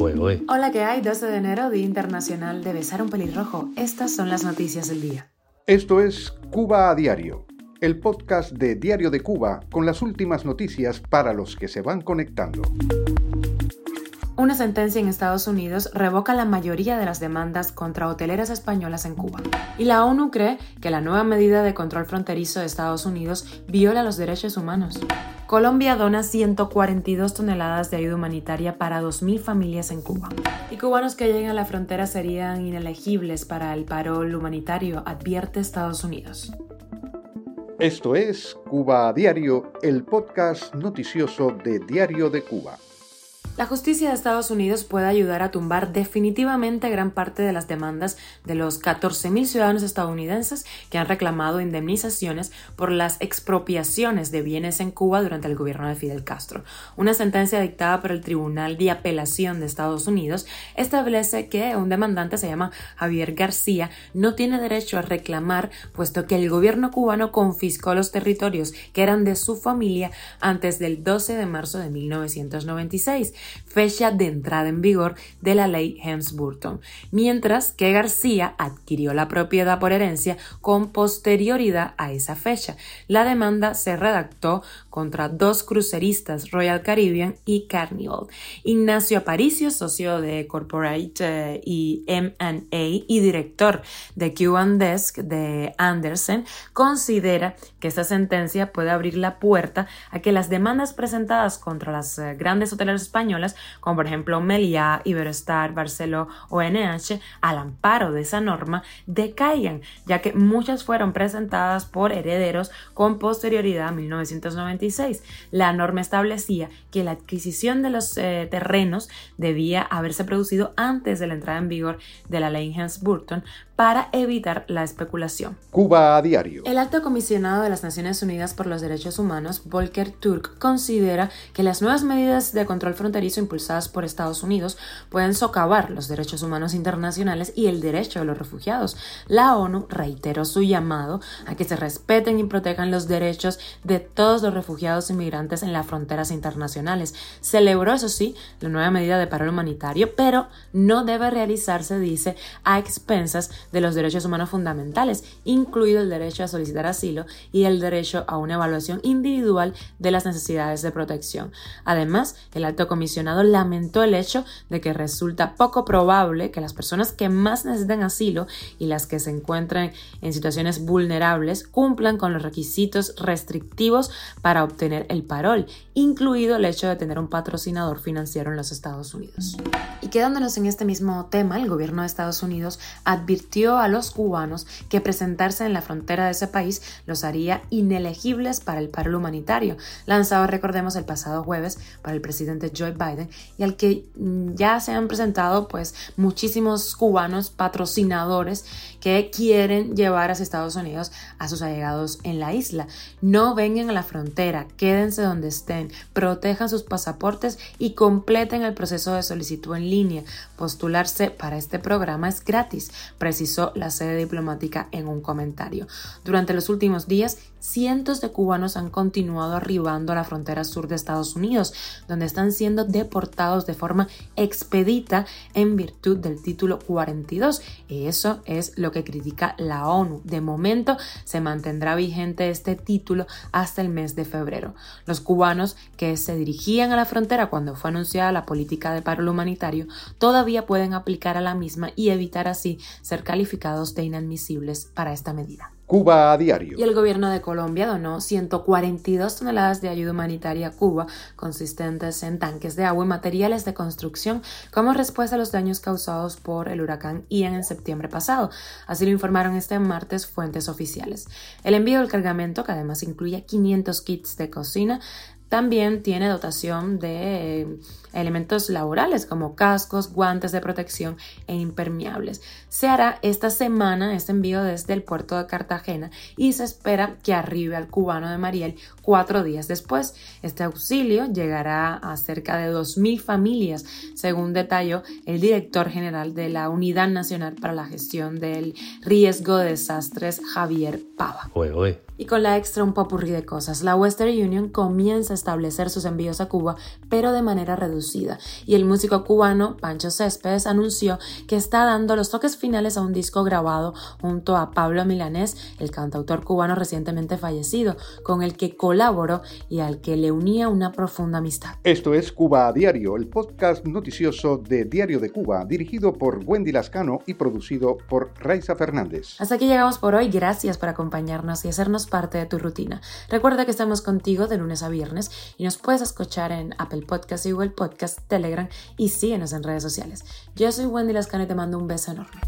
Hola, ¿qué hay? 12 de enero, Día Internacional de Besar un Pelirrojo. Estas son las noticias del día. Esto es Cuba a Diario, el podcast de Diario de Cuba con las últimas noticias para los que se van conectando. Una sentencia en Estados Unidos revoca la mayoría de las demandas contra hoteleras españolas en Cuba. Y la ONU cree que la nueva medida de control fronterizo de Estados Unidos viola los derechos humanos. Colombia dona 142 toneladas de ayuda humanitaria para 2.000 familias en Cuba. Y cubanos que lleguen a la frontera serían inelegibles para el parol humanitario, advierte Estados Unidos. Esto es Cuba Diario, el podcast noticioso de Diario de Cuba. La justicia de Estados Unidos puede ayudar a tumbar definitivamente gran parte de las demandas de los 14.000 ciudadanos estadounidenses que han reclamado indemnizaciones por las expropiaciones de bienes en Cuba durante el gobierno de Fidel Castro. Una sentencia dictada por el Tribunal de Apelación de Estados Unidos establece que un demandante se llama Javier García no tiene derecho a reclamar puesto que el gobierno cubano confiscó los territorios que eran de su familia antes del 12 de marzo de 1996 fecha de entrada en vigor de la ley Helms-Burton, mientras que García adquirió la propiedad por herencia con posterioridad a esa fecha. La demanda se redactó contra dos cruceristas, Royal Caribbean y Carnival. Ignacio Aparicio, socio de Corporate eh, y M&A y director de Cuban Desk de Anderson, considera que esta sentencia puede abrir la puerta a que las demandas presentadas contra las eh, grandes hoteleras españolas como por ejemplo Meliá, Iberostar, Barceló o NH, al amparo de esa norma, decaigan, ya que muchas fueron presentadas por herederos con posterioridad a 1996. La norma establecía que la adquisición de los eh, terrenos debía haberse producido antes de la entrada en vigor de la ley Hans-Burton para evitar la especulación. Cuba a diario. El alto comisionado de las Naciones Unidas por los Derechos Humanos, Volker Turk, considera que las nuevas medidas de control fronterizo impulsadas por Estados Unidos pueden socavar los derechos humanos internacionales y el derecho de los refugiados. La ONU reiteró su llamado a que se respeten y protejan los derechos de todos los refugiados inmigrantes en las fronteras internacionales. Celebró, eso sí, la nueva medida de paro humanitario, pero no debe realizarse, dice, a expensas de los derechos humanos fundamentales, incluido el derecho a solicitar asilo y el derecho a una evaluación individual de las necesidades de protección. Además, el alto comisionado lamentó el hecho de que resulta poco probable que las personas que más necesitan asilo y las que se encuentran en situaciones vulnerables cumplan con los requisitos restrictivos para obtener el parol, incluido el hecho de tener un patrocinador financiero en los Estados Unidos. Y quedándonos en este mismo tema, el gobierno de Estados Unidos advirtió a los cubanos que presentarse en la frontera de ese país los haría inelegibles para el paro humanitario, lanzado, recordemos, el pasado jueves para el presidente Joe Biden y al que mm, ya se han presentado pues muchísimos cubanos patrocinadores que quieren llevar a Estados Unidos a sus allegados en la isla. No vengan a la frontera, quédense donde estén, protejan sus pasaportes y completen el proceso de solicitud en línea. Postularse para este programa es gratis, la sede diplomática en un comentario. Durante los últimos días, cientos de cubanos han continuado arribando a la frontera sur de Estados Unidos, donde están siendo deportados de forma expedita en virtud del título 42. Y eso es lo que critica la ONU. De momento se mantendrá vigente este título hasta el mes de febrero. Los cubanos que se dirigían a la frontera cuando fue anunciada la política de paro humanitario todavía pueden aplicar a la misma y evitar así ser calificados de inadmisibles para esta medida. Cuba a diario. Y el gobierno de Colombia donó 142 toneladas de ayuda humanitaria a Cuba, consistentes en tanques de agua y materiales de construcción, como respuesta a los daños causados por el huracán Ian en septiembre pasado. Así lo informaron este martes fuentes oficiales. El envío del cargamento, que además incluye 500 kits de cocina, también tiene dotación de eh, elementos laborales como cascos, guantes de protección e impermeables. Se hará esta semana este envío desde el puerto de Cartagena y se espera que arribe al cubano de Mariel cuatro días después. Este auxilio llegará a cerca de 2.000 familias, según detalló el director general de la Unidad Nacional para la Gestión del Riesgo de Desastres, Javier Pava. Y con la extra un popurrí de cosas, la Western Union comienza establecer sus envíos a Cuba, pero de manera reducida. Y el músico cubano Pancho Céspedes anunció que está dando los toques finales a un disco grabado junto a Pablo Milanés, el cantautor cubano recientemente fallecido, con el que colaboró y al que le unía una profunda amistad. Esto es Cuba a Diario, el podcast noticioso de Diario de Cuba, dirigido por Wendy Lascano y producido por Raiza Fernández. Hasta aquí llegamos por hoy. Gracias por acompañarnos y hacernos parte de tu rutina. Recuerda que estamos contigo de lunes a viernes y nos puedes escuchar en Apple Podcast Google Podcast, Telegram y síguenos en redes sociales. Yo soy Wendy Lascano y te mando un beso enorme.